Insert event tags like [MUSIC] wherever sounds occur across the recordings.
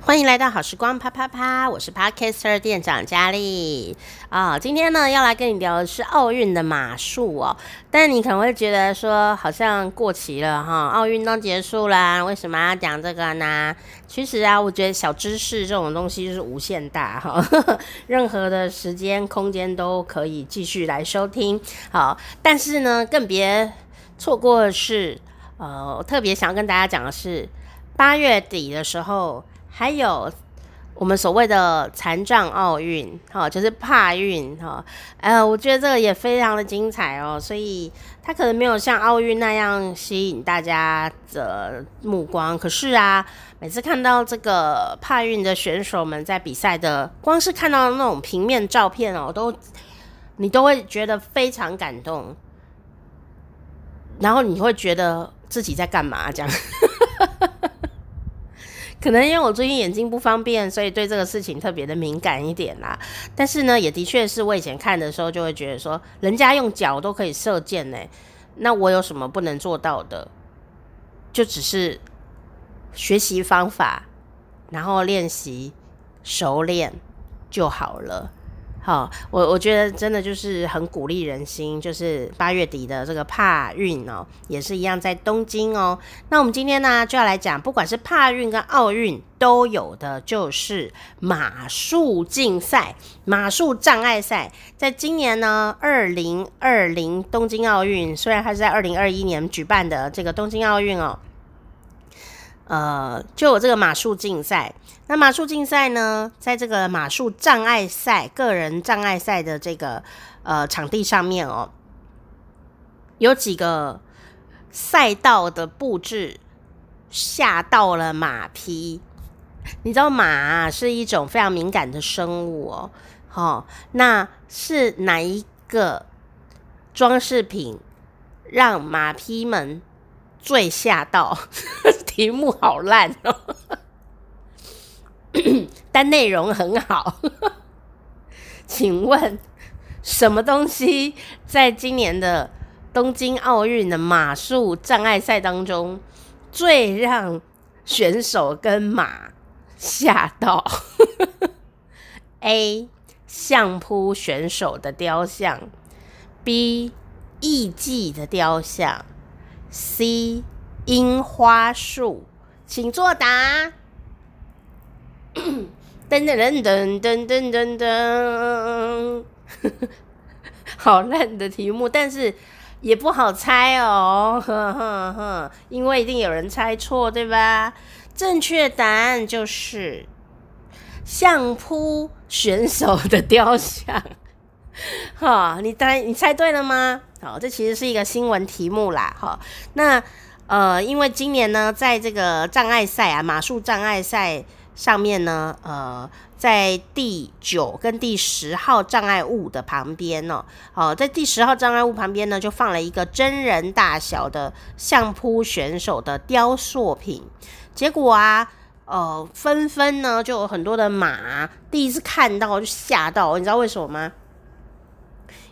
欢迎来到好时光啪啪啪，我是 Podcaster 店长佳丽啊、哦。今天呢，要来跟你聊的是奥运的马术哦。但你可能会觉得说，好像过期了哈，奥运都结束啦，为什么要讲这个呢？其实啊，我觉得小知识这种东西就是无限大哈，[LAUGHS] 任何的时间空间都可以继续来收听。好，但是呢，更别错过的是，呃，我特别想要跟大家讲的是，八月底的时候。还有我们所谓的残障奥运，哈，就是帕运，哈，呃，我觉得这个也非常的精彩哦，所以它可能没有像奥运那样吸引大家的目光。可是啊，每次看到这个帕运的选手们在比赛的，光是看到那种平面照片哦，都你都会觉得非常感动，然后你会觉得自己在干嘛这样。可能因为我最近眼睛不方便，所以对这个事情特别的敏感一点啦。但是呢，也的确是我以前看的时候就会觉得说，人家用脚都可以射箭呢，那我有什么不能做到的？就只是学习方法，然后练习熟练就好了。好，我我觉得真的就是很鼓励人心，就是八月底的这个帕运哦，也是一样在东京哦。那我们今天呢就要来讲，不管是帕运跟奥运都有的，就是马术竞赛、马术障碍赛。在今年呢，二零二零东京奥运，虽然它是在二零二一年举办的这个东京奥运哦。呃，就有这个马术竞赛。那马术竞赛呢，在这个马术障碍赛、个人障碍赛的这个呃场地上面哦，有几个赛道的布置吓到了马匹。你知道马啊，是一种非常敏感的生物哦。哦，那是哪一个装饰品让马匹们最吓到？[LAUGHS] 题目好烂哦，[COUGHS] 但内容很好。[LAUGHS] 请问什么东西在今年的东京奥运的马术障碍赛当中最让选手跟马吓到？[LAUGHS] A. 相扑选手的雕像，B. 艺妓的雕像 C 樱花树，请作答。噔 [COUGHS] 噔噔噔噔噔噔噔，[LAUGHS] 好烂的题目，但是也不好猜哦，呵呵呵，因为一定有人猜错，对吧？正确答案就是相扑选手的雕像。[LAUGHS] 哈，你猜你猜对了吗？好，这其实是一个新闻题目啦。哈，那。呃，因为今年呢，在这个障碍赛啊，马术障碍赛上面呢，呃，在第九跟第十号障碍物的旁边呢，哦，在第十号障碍物旁边呢，就放了一个真人大小的相扑选手的雕塑品。结果啊，呃，纷纷呢，就有很多的马第一次看到就吓到，你知道为什么吗？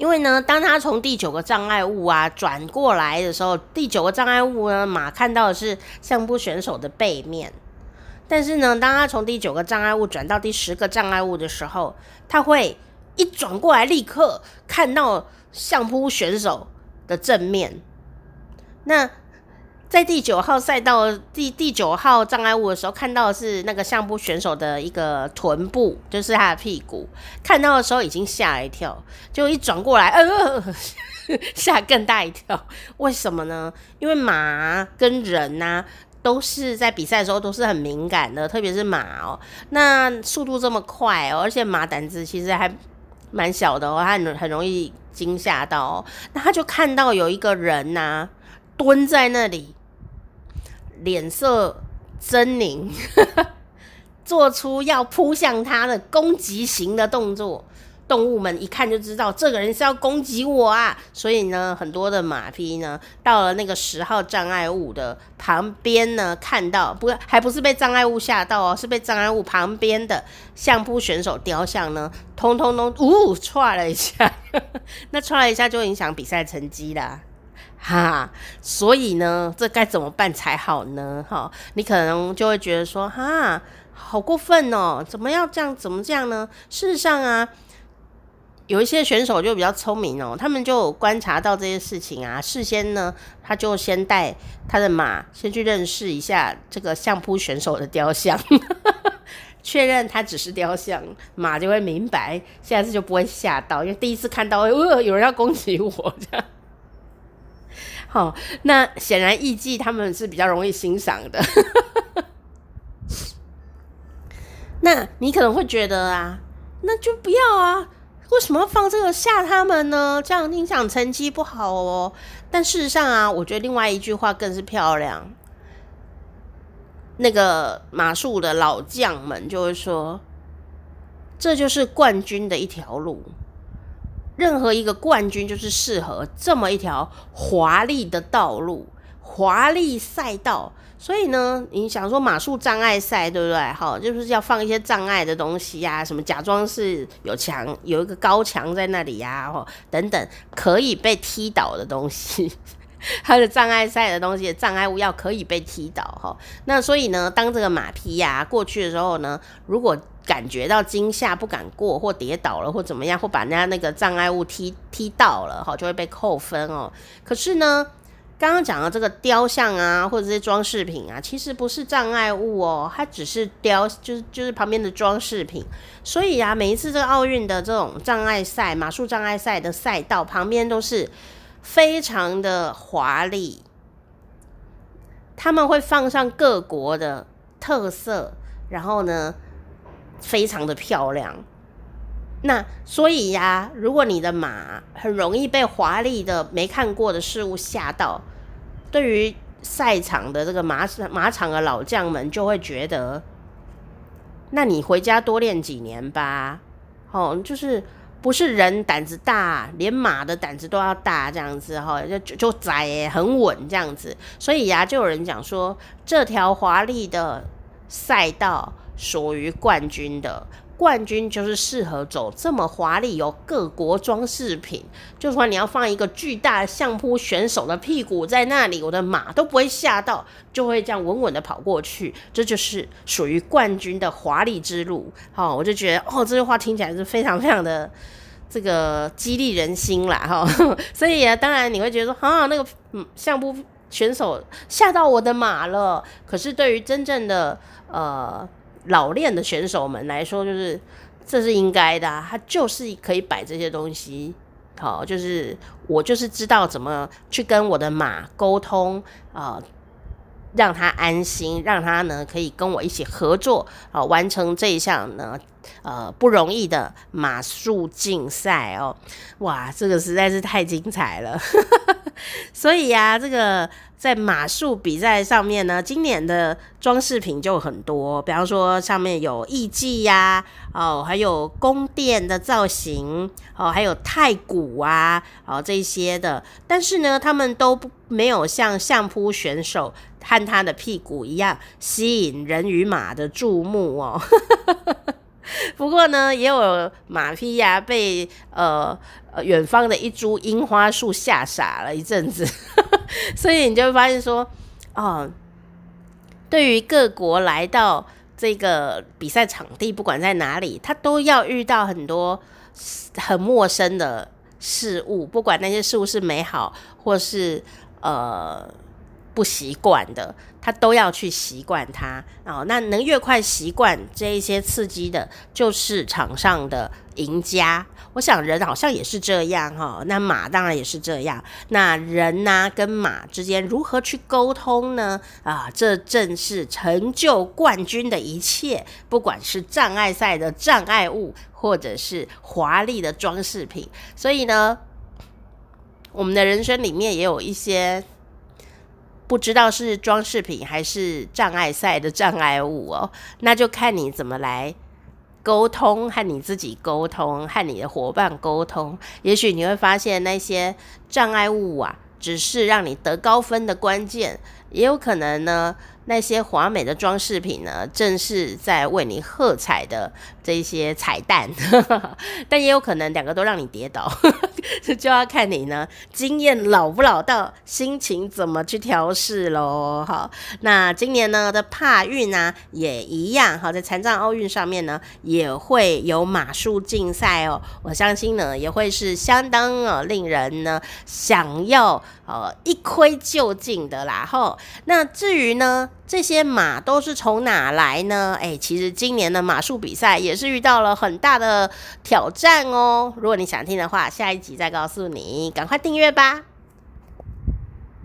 因为呢，当他从第九个障碍物啊转过来的时候，第九个障碍物呢，马看到的是相扑选手的背面。但是呢，当他从第九个障碍物转到第十个障碍物的时候，他会一转过来，立刻看到相扑选手的正面。那在第九号赛道第第九号障碍物的时候，看到的是那个相扑选手的一个臀部，就是他的屁股。看到的时候已经吓一跳，就一转过来，呃，吓更大一跳。为什么呢？因为马跟人呐、都是在比赛的时候都是很敏感的，特别是马哦。那速度这么快哦，而且马胆子其实还蛮小的哦，他很很容易惊吓到哦。那他就看到有一个人呐、蹲在那里。脸色狰獰，[LAUGHS] 做出要扑向他的攻击型的动作。动物们一看就知道这个人是要攻击我啊！所以呢，很多的马匹呢，到了那个十号障碍物的旁边呢，看到不还不是被障碍物吓到哦，是被障碍物旁边的相扑选手雕像呢，通通都呜踹了一下，[LAUGHS] 那踹了一下就影响比赛成绩啦。哈，所以呢，这该怎么办才好呢？哈，你可能就会觉得说，哈，好过分哦！怎么要这样？怎么这样呢？事实上啊，有一些选手就比较聪明哦，他们就观察到这些事情啊，事先呢，他就先带他的马先去认识一下这个相扑选手的雕像，[LAUGHS] 确认他只是雕像，马就会明白，下次就不会吓到，因为第一次看到，呃，有人要攻击我这样。好，那显然艺伎他们是比较容易欣赏的。[LAUGHS] 那你可能会觉得啊，那就不要啊，为什么要放这个吓他们呢？这样影响成绩不好哦。但事实上啊，我觉得另外一句话更是漂亮。那个马术的老将们就会说，这就是冠军的一条路。任何一个冠军就是适合这么一条华丽的道路、华丽赛道。所以呢，你想说马术障碍赛，对不对？好，就是要放一些障碍的东西呀、啊，什么假装是有墙，有一个高墙在那里呀、啊，等等，可以被踢倒的东西，它的障碍赛的东西，障碍物要可以被踢倒哈。那所以呢，当这个马匹呀、过去的时候呢，如果感觉到惊吓不敢过，或跌倒了，或怎么样，或把人家那个障碍物踢踢到了，哈，就会被扣分哦。可是呢，刚刚讲的这个雕像啊，或者这些装饰品啊，其实不是障碍物哦，它只是雕，就是就是旁边的装饰品。所以啊，每一次这个奥运的这种障碍赛，马术障碍赛的赛道旁边都是非常的华丽，他们会放上各国的特色，然后呢，非常的漂亮，那所以呀、如果你的马很容易被华丽的没看过的事物吓到，对于赛场的这个马马场的老将们就会觉得，那你回家多练几年吧。哦，就是不是人胆子大，连马的胆子都要大这样子哈，就就窄很稳这样子。所以呀、就有人讲说，这条华丽的赛道。属于冠军的冠军就是适合走这么华丽，有各国装饰品。就算你要放一个巨大的相扑选手的屁股在那里，我的马都不会吓到，就会这样稳稳的跑过去。这就是属于冠军的华丽之路。好，我就觉得哦，这句话听起来是非常非常的这个激励人心啦。哈，[LAUGHS] 所以啊，当然你会觉得说啊，那个相扑选手吓到我的马了。可是对于真正的呃。老练的选手们来说，就是这是应该的，他就是可以摆这些东西，好，就是我就是知道怎么去跟我的马沟通啊，让他安心，让他呢可以跟我一起合作啊，完成这一项呢呃不容易的马术竞赛哦，哇，这个实在是太精彩了，[LAUGHS] 所以呀，这个。在马术比赛上面呢，今年的装饰品就很多，比方说上面有艺伎呀，哦，还有宫殿的造型，哦，还有太鼓啊，哦，这些的。但是呢，他们都不没有像相扑选手和他的屁股一样吸引人与马的注目哦。[LAUGHS] 不过呢，也有马匹呀、被呃远方的一株樱花树吓傻了一阵子，[LAUGHS] 所以你就会发现说，哦，对于各国来到这个比赛场地，不管在哪里，他都要遇到很多很陌生的事物，不管那些事物是美好或是呃不习惯的。他都要去习惯它哦，那能越快习惯这一些刺激的，就是场上的赢家。我想人好像也是这样哈，那马当然也是这样。那人呢、啊，跟马之间如何去沟通呢？啊，这正是成就冠军的一切，不管是障碍赛的障碍物，或者是华丽的装饰品。所以呢，我们的人生里面也有一些。不知道是装饰品还是障碍赛的障碍物哦，那就看你怎么来沟通，和你自己沟通，和你的伙伴沟通。也许你会发现那些障碍物啊，只是让你得高分的关键。也有可能呢。那些华美的装饰品呢，正是在为你喝彩的这些彩蛋，[LAUGHS] 但也有可能两个都让你跌倒，[LAUGHS] 就要看你呢经验老不老道，心情怎么去调试喽。好，那今年呢的帕运啊也一样，好，在残障奥运上面呢也会有马术竞赛哦，我相信呢也会是相当呃令人呢想要呃一窥究竟的啦。吼，那至于呢？这些马都是从哪来呢？诶，其实今年的马术比赛也是遇到了很大的挑战哦。如果你想听的话，下一集再告诉你。赶快订阅吧。